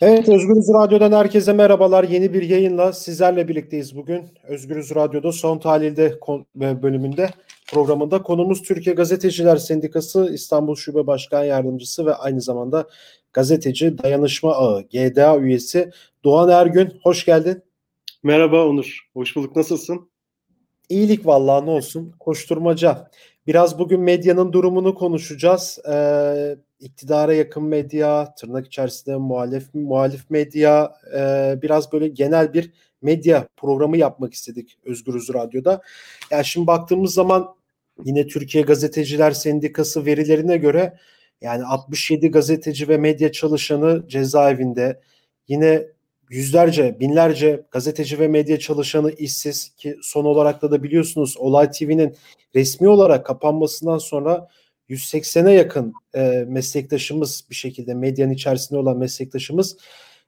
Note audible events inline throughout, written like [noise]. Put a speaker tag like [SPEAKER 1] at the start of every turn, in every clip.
[SPEAKER 1] Evet, Özgürüz Radyo'dan herkese merhabalar. Yeni bir yayınla sizlerle birlikteyiz bugün. Özgürüz Radyo'da son tahlilde bölümünde programında konumuz Türkiye Gazeteciler Sendikası İstanbul Şube Başkan Yardımcısı ve aynı zamanda gazeteci dayanışma ağı GDA üyesi Doğan Ergün. Hoş geldin.
[SPEAKER 2] Merhaba Onur. Hoş bulduk. Nasılsın?
[SPEAKER 1] İyilik vallahi ne olsun. Koşturmaca. Biraz bugün medyanın durumunu konuşacağız. Ee, iktidara yakın medya, tırnak içerisinde muhalif muhalif medya, e, biraz böyle genel bir medya programı yapmak istedik Özgürüz Radyo'da. Yani şimdi baktığımız zaman yine Türkiye Gazeteciler Sendikası verilerine göre yani 67 gazeteci ve medya çalışanı cezaevinde. Yine yüzlerce, binlerce gazeteci ve medya çalışanı işsiz ki son olarak da da biliyorsunuz Olay TV'nin resmi olarak kapanmasından sonra 180'e yakın e, meslektaşımız bir şekilde medyanın içerisinde olan meslektaşımız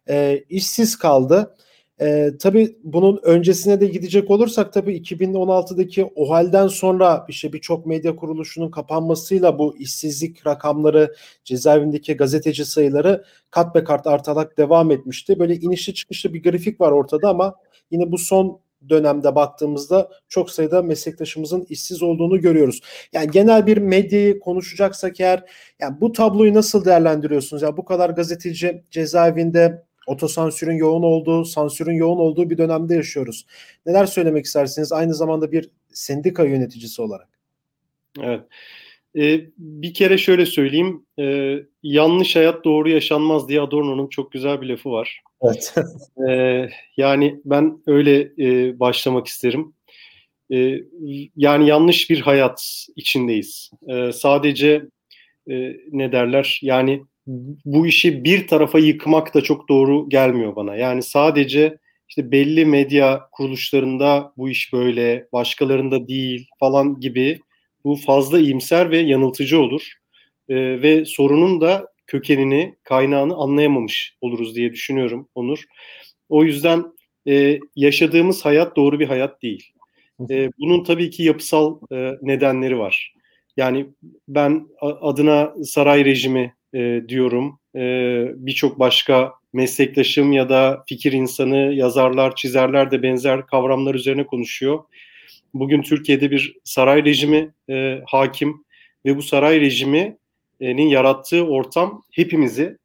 [SPEAKER 1] e, işsiz kaldı. E, tabii bunun öncesine de gidecek olursak tabii 2016'daki o halden sonra işte birçok medya kuruluşunun kapanmasıyla bu işsizlik rakamları, cezaevindeki gazeteci sayıları kat be kat artarak devam etmişti. Böyle inişli çıkışlı bir grafik var ortada ama yine bu son dönemde baktığımızda çok sayıda meslektaşımızın işsiz olduğunu görüyoruz. Yani genel bir medyayı konuşacaksak eğer yani bu tabloyu nasıl değerlendiriyorsunuz? Ya yani bu kadar gazeteci cezaevinde otosansürün yoğun olduğu, sansürün yoğun olduğu bir dönemde yaşıyoruz. Neler söylemek istersiniz aynı zamanda bir sendika yöneticisi olarak?
[SPEAKER 2] Evet. Ee, bir kere şöyle söyleyeyim. E, yanlış hayat doğru yaşanmaz diye Adorno'nun çok güzel bir lafı var. Evet. e, yani ben öyle e, başlamak isterim. E, yani yanlış bir hayat içindeyiz. E, sadece e, ne derler? Yani bu işi bir tarafa yıkmak da çok doğru gelmiyor bana. Yani sadece işte belli medya kuruluşlarında bu iş böyle, başkalarında değil falan gibi bu fazla iyimser ve yanıltıcı olur. Ee, ve sorunun da kökenini, kaynağını anlayamamış oluruz diye düşünüyorum Onur. O yüzden e, yaşadığımız hayat doğru bir hayat değil. E, bunun tabii ki yapısal e, nedenleri var. Yani ben adına saray rejimi e, diyorum. E, Birçok başka meslektaşım ya da fikir insanı, yazarlar, çizerler de benzer kavramlar üzerine konuşuyor. Bugün Türkiye'de bir saray rejimi e, hakim ve bu saray rejiminin yarattığı ortam hepimizi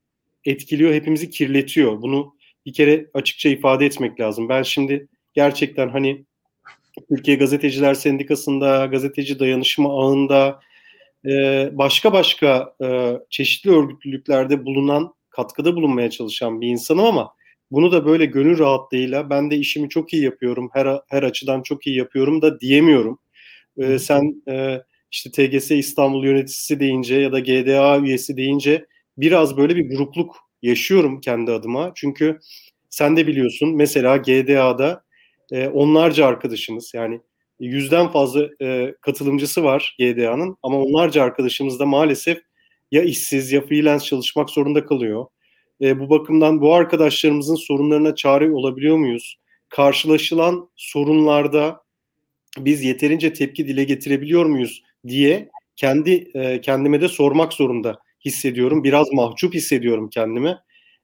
[SPEAKER 2] etkiliyor, hepimizi kirletiyor. Bunu bir kere açıkça ifade etmek lazım. Ben şimdi gerçekten hani Türkiye Gazeteciler Sendikası'nda, gazeteci dayanışma ağında, e, başka başka e, çeşitli örgütlülüklerde bulunan, katkıda bulunmaya çalışan bir insanım ama bunu da böyle gönül rahatlığıyla ben de işimi çok iyi yapıyorum, her her açıdan çok iyi yapıyorum da diyemiyorum. E, sen e, işte TGS İstanbul yöneticisi deyince ya da GDA üyesi deyince biraz böyle bir grupluk yaşıyorum kendi adıma. Çünkü sen de biliyorsun mesela GDA'da e, onlarca arkadaşımız yani yüzden fazla e, katılımcısı var GDA'nın ama onlarca arkadaşımız da maalesef ya işsiz ya freelance çalışmak zorunda kalıyor. E, bu bakımdan bu arkadaşlarımızın sorunlarına çare olabiliyor muyuz? Karşılaşılan sorunlarda biz yeterince tepki dile getirebiliyor muyuz diye kendi e, kendime de sormak zorunda hissediyorum. Biraz mahcup hissediyorum kendimi.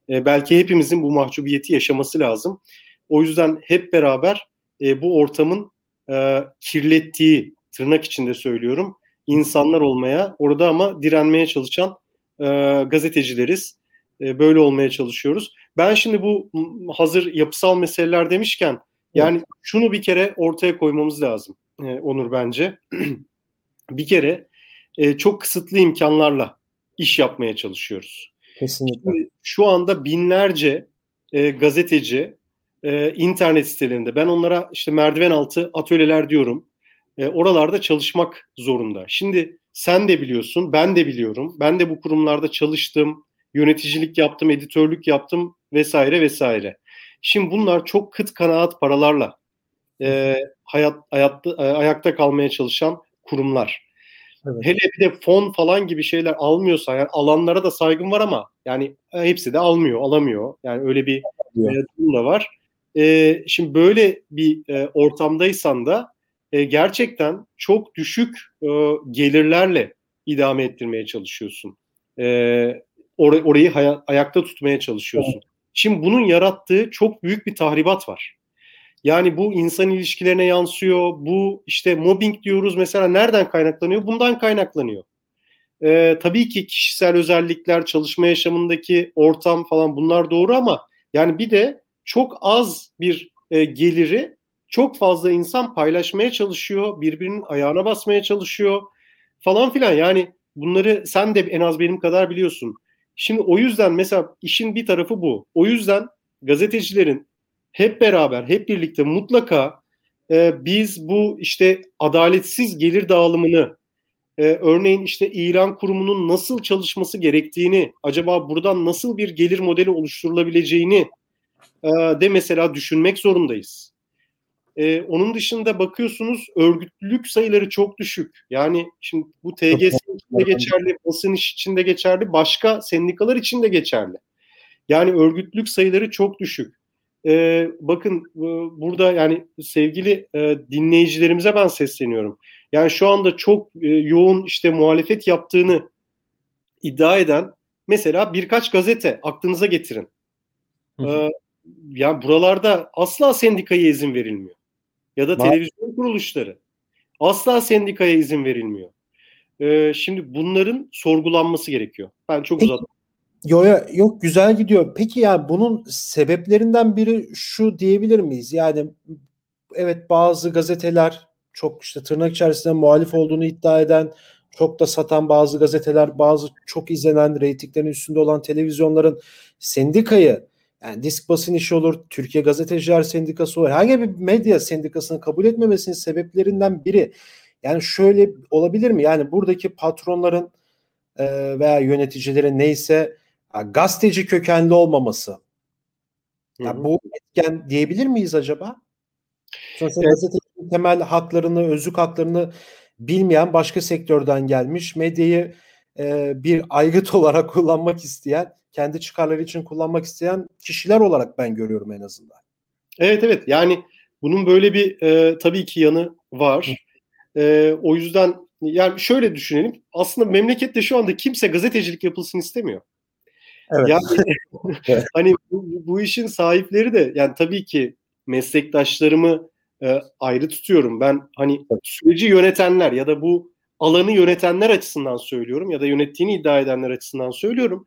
[SPEAKER 2] E, belki hepimizin bu mahcubiyeti yaşaması lazım. O yüzden hep beraber e, bu ortamın e, kirlettiği tırnak içinde söylüyorum insanlar olmaya orada ama direnmeye çalışan e, gazetecileriz. E, böyle olmaya çalışıyoruz. Ben şimdi bu hazır yapısal meseleler demişken yani evet. şunu bir kere ortaya koymamız lazım e, Onur bence. [clears throat] bir kere e, çok kısıtlı imkanlarla iş yapmaya çalışıyoruz. Kesinlikle. Şimdi, şu anda binlerce e, gazeteci e, internet sitelerinde ben onlara işte merdiven altı atölyeler diyorum. E, oralarda çalışmak zorunda. Şimdi sen de biliyorsun, ben de biliyorum. Ben de bu kurumlarda çalıştım, yöneticilik yaptım, editörlük yaptım vesaire vesaire. Şimdi bunlar çok kıt kanaat paralarla e, hayat, hayatta, e, ayakta kalmaya çalışan kurumlar. Evet. Hele bir de fon falan gibi şeyler almıyorsa yani alanlara da saygım var ama yani hepsi de almıyor, alamıyor. Yani öyle bir e, durum da var. E, şimdi böyle bir e, ortamdaysan da e, gerçekten çok düşük e, gelirlerle idame ettirmeye çalışıyorsun. E, or- orayı hay- ayakta tutmaya çalışıyorsun. Şimdi bunun yarattığı çok büyük bir tahribat var. Yani bu insan ilişkilerine yansıyor. Bu işte mobbing diyoruz mesela nereden kaynaklanıyor? Bundan kaynaklanıyor. Ee, tabii ki kişisel özellikler, çalışma yaşamındaki ortam falan bunlar doğru ama yani bir de çok az bir e, geliri çok fazla insan paylaşmaya çalışıyor, birbirinin ayağına basmaya çalışıyor falan filan. Yani bunları sen de en az benim kadar biliyorsun. Şimdi o yüzden mesela işin bir tarafı bu. O yüzden gazetecilerin hep beraber, hep birlikte mutlaka e, biz bu işte adaletsiz gelir dağılımını, e, örneğin işte İran kurumunun nasıl çalışması gerektiğini, acaba buradan nasıl bir gelir modeli oluşturulabileceğini e, de mesela düşünmek zorundayız. E, onun dışında bakıyorsunuz örgütlülük sayıları çok düşük. Yani şimdi bu TGS için de geçerli, basın iş için de geçerli, başka sendikalar için de geçerli. Yani örgütlülük sayıları çok düşük. E, bakın e, burada yani sevgili e, dinleyicilerimize ben sesleniyorum. Yani şu anda çok e, yoğun işte muhalefet yaptığını iddia eden mesela birkaç gazete aklınıza getirin. Hı hı. E, yani buralarda asla sendikaya izin verilmiyor. Ya da televizyon kuruluşları. Asla sendikaya izin verilmiyor. Ee, şimdi bunların sorgulanması gerekiyor. Ben çok uzattım.
[SPEAKER 1] Yo, yok güzel gidiyor. Peki ya bunun sebeplerinden biri şu diyebilir miyiz? Yani evet bazı gazeteler çok işte tırnak içerisinde muhalif olduğunu iddia eden, çok da satan bazı gazeteler, bazı çok izlenen, reytinglerin üstünde olan televizyonların sendikayı yani disk basın işi olur, Türkiye Gazeteciler Sendikası olur. Herhangi bir medya sendikasını kabul etmemesinin sebeplerinden biri. Yani şöyle olabilir mi? Yani buradaki patronların e, veya yöneticilerin neyse gazeteci kökenli olmaması. Yani bu etken diyebilir miyiz acaba? Sonuçta evet. gazetecinin temel haklarını, özlük haklarını bilmeyen başka sektörden gelmiş, medyayı e, bir aygıt [laughs] olarak kullanmak isteyen kendi çıkarları için kullanmak isteyen kişiler olarak ben görüyorum en azından.
[SPEAKER 2] Evet evet yani bunun böyle bir e, tabii ki yanı var. E, o yüzden yani şöyle düşünelim. Aslında memlekette şu anda kimse gazetecilik yapılsın istemiyor. Evet. Yani [laughs] [laughs] hani bu, bu işin sahipleri de yani tabii ki meslektaşlarımı e, ayrı tutuyorum. Ben hani süreci yönetenler ya da bu alanı yönetenler açısından söylüyorum ya da yönettiğini iddia edenler açısından söylüyorum.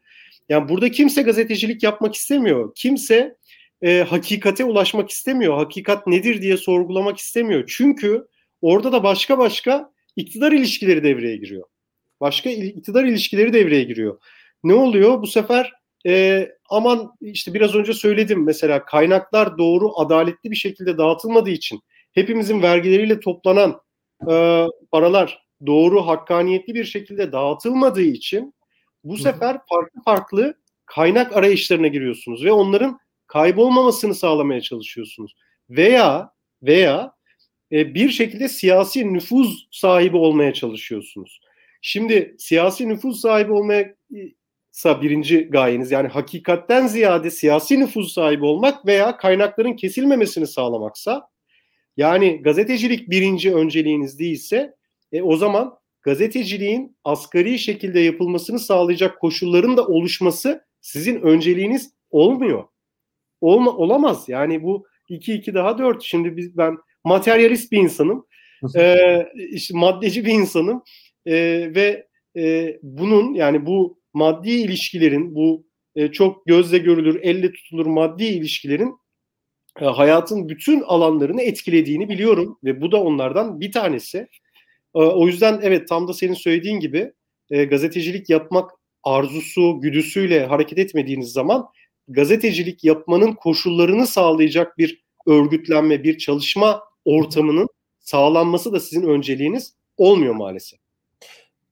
[SPEAKER 2] Yani burada kimse gazetecilik yapmak istemiyor. Kimse e, hakikate ulaşmak istemiyor. Hakikat nedir diye sorgulamak istemiyor. Çünkü orada da başka başka iktidar ilişkileri devreye giriyor. Başka iktidar ilişkileri devreye giriyor. Ne oluyor? Bu sefer e, aman işte biraz önce söyledim mesela kaynaklar doğru adaletli bir şekilde dağıtılmadığı için hepimizin vergileriyle toplanan e, paralar doğru hakkaniyetli bir şekilde dağıtılmadığı için bu sefer farklı farklı kaynak arayışlarına giriyorsunuz ve onların kaybolmamasını sağlamaya çalışıyorsunuz. Veya veya e, bir şekilde siyasi nüfuz sahibi olmaya çalışıyorsunuz. Şimdi siyasi nüfuz sahibi olmaya ise birinci gayeniz yani hakikatten ziyade siyasi nüfuz sahibi olmak veya kaynakların kesilmemesini sağlamaksa yani gazetecilik birinci önceliğiniz değilse e, o zaman gazeteciliğin asgari şekilde yapılmasını sağlayacak koşulların da oluşması sizin önceliğiniz olmuyor. Olma, olamaz. Yani bu 2-2 daha 4. Şimdi biz, ben materyalist bir insanım. ee, işte maddeci bir insanım. Ee, ve e, bunun yani bu maddi ilişkilerin bu e, çok gözle görülür, elle tutulur maddi ilişkilerin e, hayatın bütün alanlarını etkilediğini biliyorum ve bu da onlardan bir tanesi. Ee, o yüzden evet tam da senin söylediğin gibi e, gazetecilik yapmak arzusu, güdüsüyle hareket etmediğiniz zaman gazetecilik yapmanın koşullarını sağlayacak bir örgütlenme, bir çalışma ortamının sağlanması da sizin önceliğiniz olmuyor maalesef.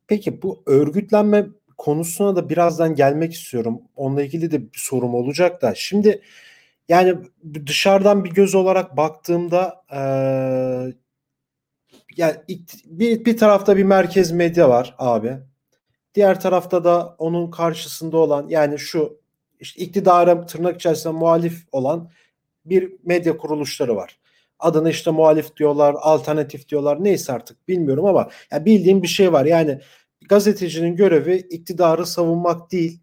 [SPEAKER 1] Peki bu örgütlenme konusuna da birazdan gelmek istiyorum. Onunla ilgili de bir sorum olacak da. Şimdi yani dışarıdan bir göz olarak baktığımda e, yani bir, bir tarafta bir merkez medya var abi. Diğer tarafta da onun karşısında olan yani şu işte iktidara tırnak içerisinde muhalif olan bir medya kuruluşları var. Adını işte muhalif diyorlar, alternatif diyorlar neyse artık bilmiyorum ama ya bildiğim bir şey var. Yani gazetecinin görevi iktidarı savunmak değil.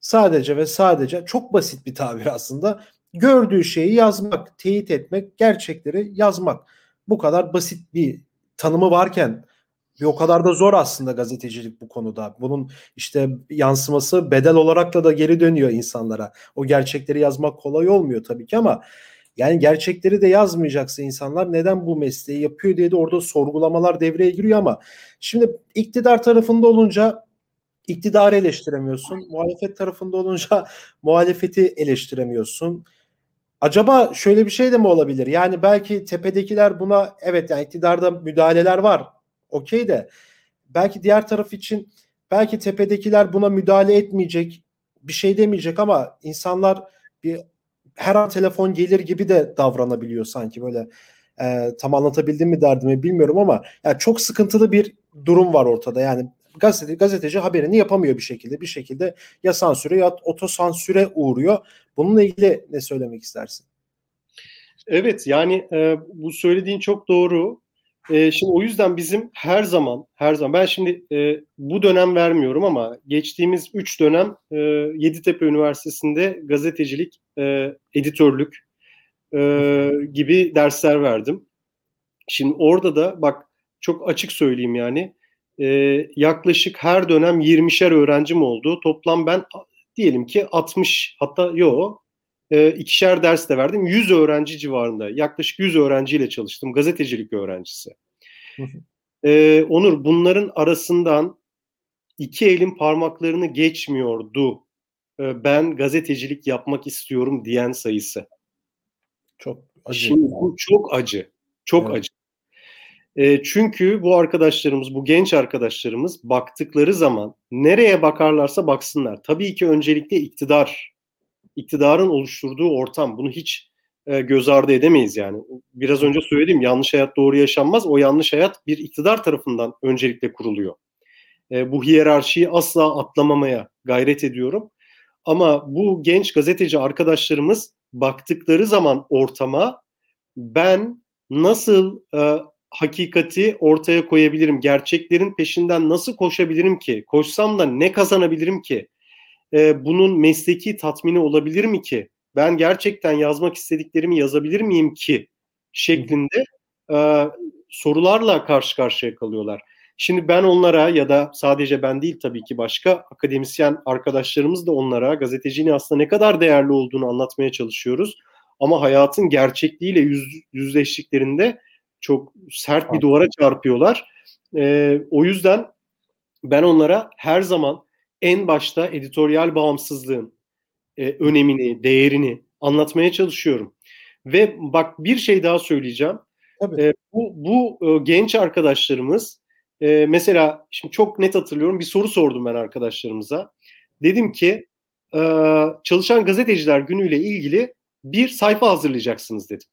[SPEAKER 1] sadece ve sadece çok basit bir tabir aslında gördüğü şeyi yazmak, teyit etmek, gerçekleri yazmak. Bu kadar basit bir tanımı varken bir o kadar da zor aslında gazetecilik bu konuda. Bunun işte yansıması bedel olarak da da geri dönüyor insanlara. O gerçekleri yazmak kolay olmuyor tabii ki ama yani gerçekleri de yazmayacaksa insanlar neden bu mesleği yapıyor diye de orada sorgulamalar devreye giriyor ama şimdi iktidar tarafında olunca iktidarı eleştiremiyorsun. Muhalefet tarafında olunca [laughs] muhalefeti eleştiremiyorsun. Acaba şöyle bir şey de mi olabilir? Yani belki tepedekiler buna evet yani iktidarda müdahaleler var. Okey de belki diğer taraf için belki tepedekiler buna müdahale etmeyecek, bir şey demeyecek ama insanlar bir her an telefon gelir gibi de davranabiliyor sanki böyle. E, tam anlatabildim mi derdimi bilmiyorum ama yani çok sıkıntılı bir durum var ortada. Yani gazete, gazeteci haberini yapamıyor bir şekilde. Bir şekilde ya sansüre ya otosansüre uğruyor. Bununla ilgili ne söylemek istersin?
[SPEAKER 2] Evet yani e, bu söylediğin çok doğru. E, şimdi o yüzden bizim her zaman her zaman ben şimdi e, bu dönem vermiyorum ama geçtiğimiz 3 dönem e, Yeditepe Üniversitesi'nde gazetecilik, e, editörlük e, gibi dersler verdim. Şimdi orada da bak çok açık söyleyeyim yani e, yaklaşık her dönem 20'şer öğrencim oldu. Toplam ben diyelim ki 60 hatta yok e, ikişer ders de verdim. 100 öğrenci civarında yaklaşık 100 öğrenciyle çalıştım. Gazetecilik öğrencisi. e, Onur bunların arasından iki elin parmaklarını geçmiyordu. E, ben gazetecilik yapmak istiyorum diyen sayısı. Çok acı. Şimdi bu çok acı. Çok evet. acı. E, çünkü bu arkadaşlarımız, bu genç arkadaşlarımız baktıkları zaman nereye bakarlarsa baksınlar. Tabii ki öncelikle iktidar, iktidarın oluşturduğu ortam. Bunu hiç e, göz ardı edemeyiz yani. Biraz önce söyledim yanlış hayat doğru yaşanmaz. O yanlış hayat bir iktidar tarafından öncelikle kuruluyor. E, bu hiyerarşiyi asla atlamamaya gayret ediyorum. Ama bu genç gazeteci arkadaşlarımız baktıkları zaman ortama ben nasıl e, hakikati ortaya koyabilirim? Gerçeklerin peşinden nasıl koşabilirim ki? Koşsam da ne kazanabilirim ki? E, bunun mesleki tatmini olabilir mi ki? Ben gerçekten yazmak istediklerimi yazabilir miyim ki? Şeklinde e, sorularla karşı karşıya kalıyorlar. Şimdi ben onlara ya da sadece ben değil tabii ki başka akademisyen arkadaşlarımız da onlara gazeteciliğin aslında ne kadar değerli olduğunu anlatmaya çalışıyoruz. Ama hayatın gerçekliğiyle yüz, yüzleştiklerinde çok sert bir duvara çarpıyorlar. E, o yüzden ben onlara her zaman en başta editoryal bağımsızlığın e, önemini, değerini anlatmaya çalışıyorum. Ve bak bir şey daha söyleyeceğim. E, bu bu e, genç arkadaşlarımız e, mesela şimdi çok net hatırlıyorum bir soru sordum ben arkadaşlarımıza. Dedim ki e, çalışan gazeteciler günüyle ilgili bir sayfa hazırlayacaksınız dedim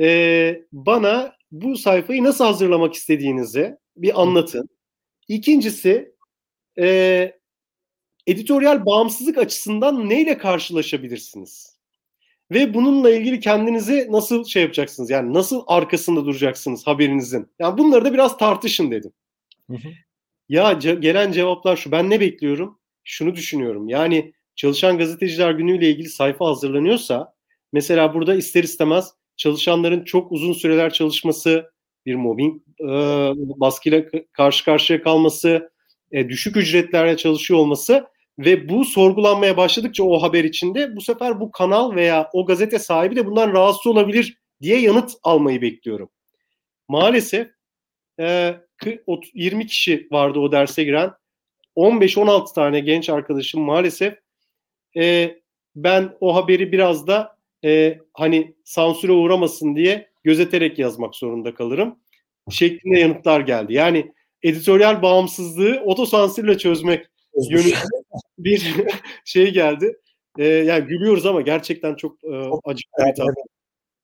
[SPEAKER 2] e, bana bu sayfayı nasıl hazırlamak istediğinizi bir anlatın. İkincisi e, editoryal bağımsızlık açısından neyle karşılaşabilirsiniz? Ve bununla ilgili kendinizi nasıl şey yapacaksınız? Yani nasıl arkasında duracaksınız haberinizin? Yani bunları da biraz tartışın dedim. Hı hı. Ya ce- gelen cevaplar şu. Ben ne bekliyorum? Şunu düşünüyorum. Yani çalışan gazeteciler günüyle ilgili sayfa hazırlanıyorsa mesela burada ister istemez çalışanların çok uzun süreler çalışması, bir mobbing e, baskıyla karşı karşıya kalması, e, düşük ücretlerle çalışıyor olması ve bu sorgulanmaya başladıkça o haber içinde bu sefer bu kanal veya o gazete sahibi de bundan rahatsız olabilir diye yanıt almayı bekliyorum. Maalesef e, 20 kişi vardı o derse giren. 15-16 tane genç arkadaşım maalesef e, ben o haberi biraz da e, hani sansüre uğramasın diye gözeterek yazmak zorunda kalırım şeklinde yanıtlar geldi. Yani editoryal bağımsızlığı otosansürle çözmek yönünde bir [laughs] şey geldi. E, yani gülüyoruz ama gerçekten çok e, acı bir evet.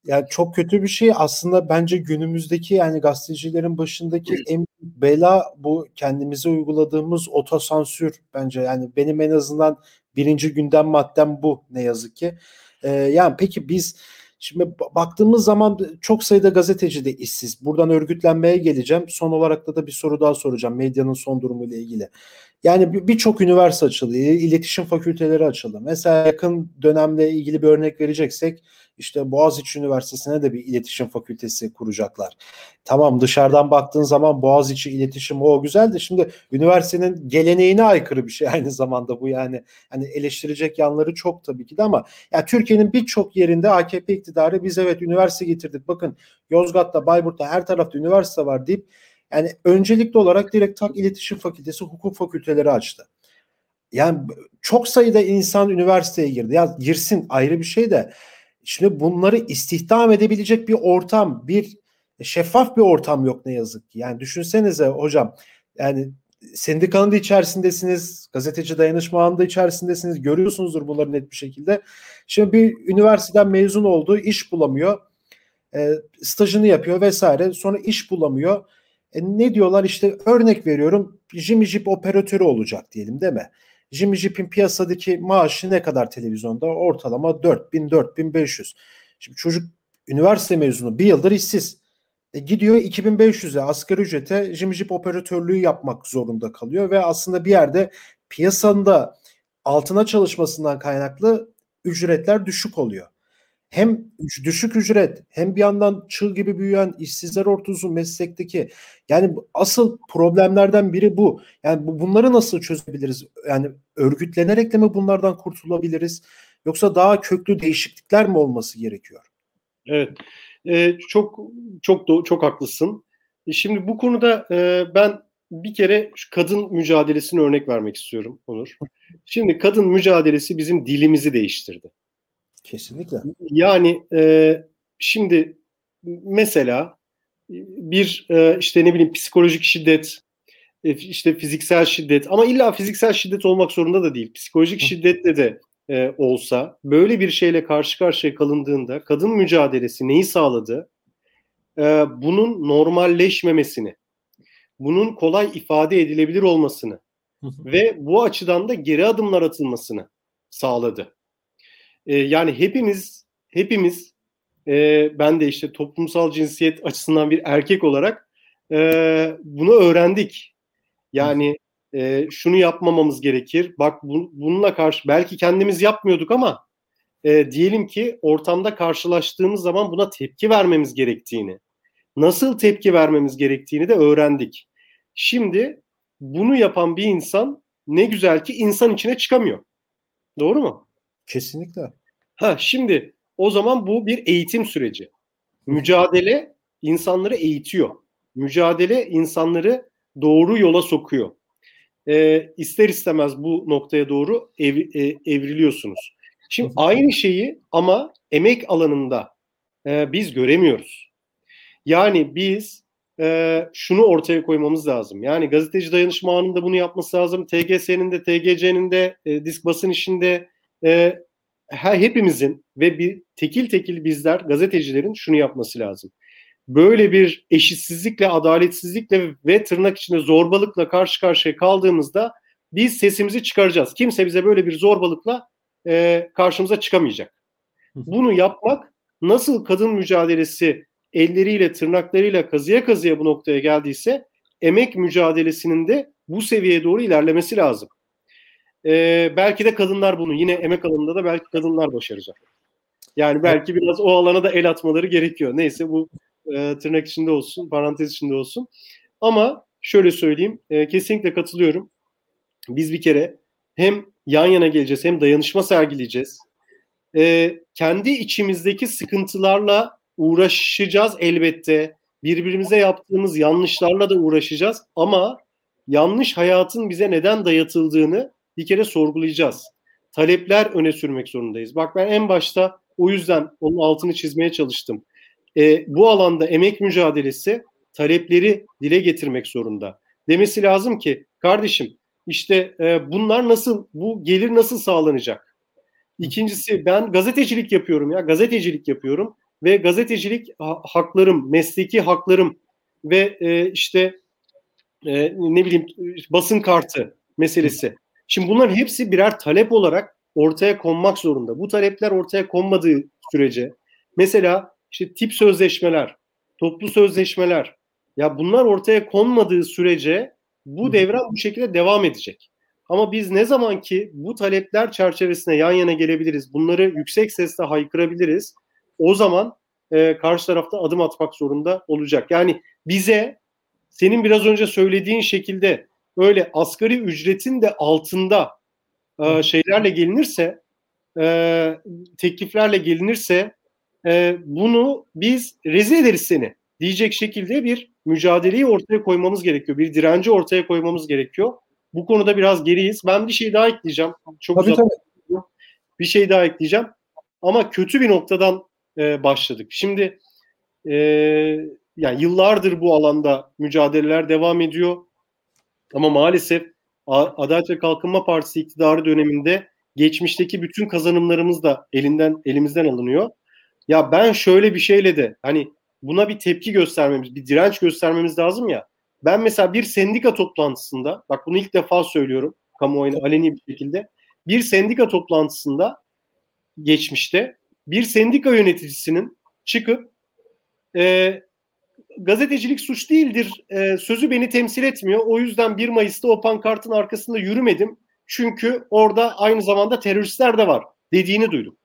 [SPEAKER 1] Yani çok kötü bir şey aslında bence günümüzdeki yani gazetecilerin başındaki en bela bu kendimize uyguladığımız otosansür bence yani benim en azından birinci gündem maddem bu ne yazık ki. E, yani peki biz şimdi baktığımız zaman çok sayıda gazeteci de işsiz. Buradan örgütlenmeye geleceğim. Son olarak da da bir soru daha soracağım medyanın son durumu ile ilgili. Yani birçok üniversite açıldı, iletişim fakülteleri açıldı. Mesela yakın dönemle ilgili bir örnek vereceksek işte Boğaziçi Üniversitesi'ne de bir iletişim fakültesi kuracaklar. Tamam dışarıdan baktığın zaman Boğaziçi iletişim o güzel de şimdi üniversitenin geleneğine aykırı bir şey [laughs] aynı zamanda bu yani. Hani eleştirecek yanları çok tabii ki de ama ya Türkiye'nin birçok yerinde AKP iktidarı biz evet üniversite getirdik. Bakın Yozgat'ta, Bayburt'ta her tarafta üniversite var deyip yani öncelikli olarak direkt tak iletişim fakültesi, hukuk fakülteleri açtı. Yani çok sayıda insan üniversiteye girdi. Ya girsin ayrı bir şey de Şimdi bunları istihdam edebilecek bir ortam, bir şeffaf bir ortam yok ne yazık ki. Yani düşünsenize hocam yani sendikanın da içerisindesiniz, gazeteci dayanışma da içerisindesiniz. Görüyorsunuzdur bunları net bir şekilde. Şimdi bir üniversiteden mezun oldu, iş bulamıyor. E, stajını yapıyor vesaire. Sonra iş bulamıyor. E, ne diyorlar işte örnek veriyorum Jimmy Jeep operatörü olacak diyelim değil mi? Jimmy Jeep'in piyasadaki maaşı ne kadar televizyonda? Ortalama 4000 4500. Şimdi çocuk üniversite mezunu bir yıldır işsiz. E gidiyor 2500'e asgari ücrete Jimmy Jeep operatörlüğü yapmak zorunda kalıyor ve aslında bir yerde piyasanda altına çalışmasından kaynaklı ücretler düşük oluyor hem düşük ücret hem bir yandan çığ gibi büyüyen işsizler ortusu meslekteki yani asıl problemlerden biri bu. Yani bu, bunları nasıl çözebiliriz? Yani örgütlenerek de mi bunlardan kurtulabiliriz? Yoksa daha köklü değişiklikler mi olması gerekiyor?
[SPEAKER 2] Evet. Ee, çok çok çok haklısın. E, şimdi bu konuda e, ben bir kere şu kadın mücadelesini örnek vermek istiyorum Onur. Şimdi kadın mücadelesi bizim dilimizi değiştirdi.
[SPEAKER 1] Kesinlikle.
[SPEAKER 2] Yani e, şimdi mesela bir e, işte ne bileyim psikolojik şiddet, e, işte fiziksel şiddet ama illa fiziksel şiddet olmak zorunda da değil. Psikolojik şiddetle de e, olsa böyle bir şeyle karşı karşıya kalındığında kadın mücadelesi neyi sağladı? E, bunun normalleşmemesini, bunun kolay ifade edilebilir olmasını ve bu açıdan da geri adımlar atılmasını sağladı. E, yani hepimiz hepimiz e, ben de işte toplumsal cinsiyet açısından bir erkek olarak e, bunu öğrendik. Yani e, şunu yapmamamız gerekir. Bak bu, bununla karşı belki kendimiz yapmıyorduk ama e, diyelim ki ortamda karşılaştığımız zaman buna tepki vermemiz gerektiğini, nasıl tepki vermemiz gerektiğini de öğrendik. Şimdi bunu yapan bir insan ne güzel ki insan içine çıkamıyor. Doğru mu?
[SPEAKER 1] Kesinlikle.
[SPEAKER 2] Ha şimdi o zaman bu bir eğitim süreci. Mücadele insanları eğitiyor. Mücadele insanları doğru yola sokuyor. Ee, ister istemez bu noktaya doğru ev, e, evriliyorsunuz. Şimdi aynı şeyi ama emek alanında e, biz göremiyoruz. Yani biz e, şunu ortaya koymamız lazım. Yani gazeteci dayanışma anında bunu yapması lazım. TGS'nin de, TGC'nin de, e, disk basın işinde e, hepimizin ve bir tekil tekil bizler gazetecilerin şunu yapması lazım. Böyle bir eşitsizlikle, adaletsizlikle ve tırnak içinde zorbalıkla karşı karşıya kaldığımızda biz sesimizi çıkaracağız. Kimse bize böyle bir zorbalıkla e, karşımıza çıkamayacak. Bunu yapmak nasıl kadın mücadelesi elleriyle, tırnaklarıyla kazıya kazıya bu noktaya geldiyse emek mücadelesinin de bu seviyeye doğru ilerlemesi lazım. E, belki de kadınlar bunu yine emek alanında da belki kadınlar başaracak. Yani belki biraz o alana da el atmaları gerekiyor. Neyse bu e, tırnak içinde olsun, parantez içinde olsun. Ama şöyle söyleyeyim, e, kesinlikle katılıyorum. Biz bir kere hem yan yana geleceğiz hem dayanışma sergileyeceğiz. E, kendi içimizdeki sıkıntılarla uğraşacağız elbette. Birbirimize yaptığımız yanlışlarla da uğraşacağız. Ama yanlış hayatın bize neden dayatıldığını bir kere sorgulayacağız. Talepler öne sürmek zorundayız. Bak ben en başta o yüzden onun altını çizmeye çalıştım. E, bu alanda emek mücadelesi talepleri dile getirmek zorunda. Demesi lazım ki kardeşim işte e, bunlar nasıl bu gelir nasıl sağlanacak? İkincisi ben gazetecilik yapıyorum ya gazetecilik yapıyorum ve gazetecilik haklarım, mesleki haklarım ve e, işte e, ne bileyim basın kartı meselesi. Şimdi bunların hepsi birer talep olarak ortaya konmak zorunda. Bu talepler ortaya konmadığı sürece mesela işte tip sözleşmeler, toplu sözleşmeler ya bunlar ortaya konmadığı sürece bu devran bu şekilde devam edecek. Ama biz ne zaman ki bu talepler çerçevesine yan yana gelebiliriz, bunları yüksek sesle haykırabiliriz, o zaman e, karşı tarafta adım atmak zorunda olacak. Yani bize senin biraz önce söylediğin şekilde öyle asgari ücretin de altında e, şeylerle gelinirse, e, tekliflerle gelinirse e, bunu biz rezil ederiz seni diyecek şekilde bir mücadeleyi ortaya koymamız gerekiyor. Bir direnci ortaya koymamız gerekiyor. Bu konuda biraz geriyiz. Ben bir şey daha ekleyeceğim. Çok tabii, uzak. Tabii. Bir şey daha ekleyeceğim. Ama kötü bir noktadan e, başladık. Şimdi e, yani yıllardır bu alanda mücadeleler devam ediyor. Ama maalesef Adalet ve Kalkınma Partisi iktidarı döneminde geçmişteki bütün kazanımlarımız da elinden elimizden alınıyor. Ya ben şöyle bir şeyle de hani buna bir tepki göstermemiz, bir direnç göstermemiz lazım ya. Ben mesela bir sendika toplantısında, bak bunu ilk defa söylüyorum kamuoyuna aleni bir şekilde. Bir sendika toplantısında geçmişte bir sendika yöneticisinin çıkıp e, gazetecilik suç değildir e, sözü beni temsil etmiyor. O yüzden 1 Mayıs'ta o pankartın arkasında yürümedim. Çünkü orada aynı zamanda teröristler de var dediğini duydum.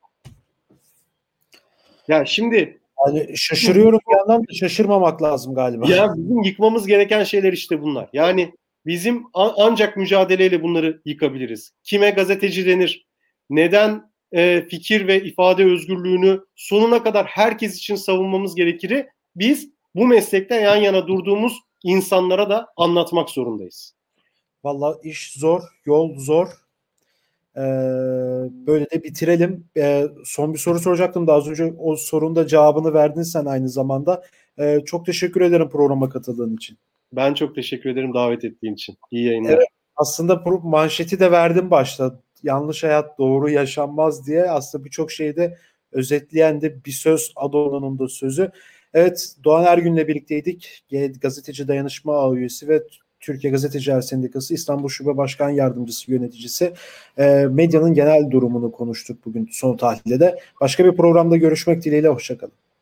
[SPEAKER 2] Ya şimdi
[SPEAKER 1] yani şaşırıyorum bir yandan da şaşırmamak lazım galiba.
[SPEAKER 2] Ya bizim yıkmamız gereken şeyler işte bunlar. Yani bizim ancak mücadeleyle bunları yıkabiliriz. Kime gazeteci denir? Neden e, fikir ve ifade özgürlüğünü sonuna kadar herkes için savunmamız gerekir? Biz bu meslekte yan yana durduğumuz insanlara da anlatmak zorundayız.
[SPEAKER 1] Valla iş zor, yol zor. Ee, böyle de bitirelim. Ee, son bir soru soracaktım da az önce o sorunun da cevabını verdin sen aynı zamanda. Ee, çok teşekkür ederim programa katıldığın için.
[SPEAKER 2] Ben çok teşekkür ederim davet ettiğin için. İyi yayınlar.
[SPEAKER 1] Evet, aslında manşeti de verdim başta. Yanlış hayat doğru yaşanmaz diye aslında birçok şeyde özetleyen de bir söz Adorno'nun da sözü. Evet Doğan Ergün'le birlikteydik. Gazeteci Dayanışma Ağı üyesi ve Türkiye Gazeteciler Sendikası İstanbul Şube Başkan Yardımcısı yöneticisi e, medyanın genel durumunu konuştuk bugün son tahlilde de. Başka bir programda görüşmek dileğiyle hoşçakalın.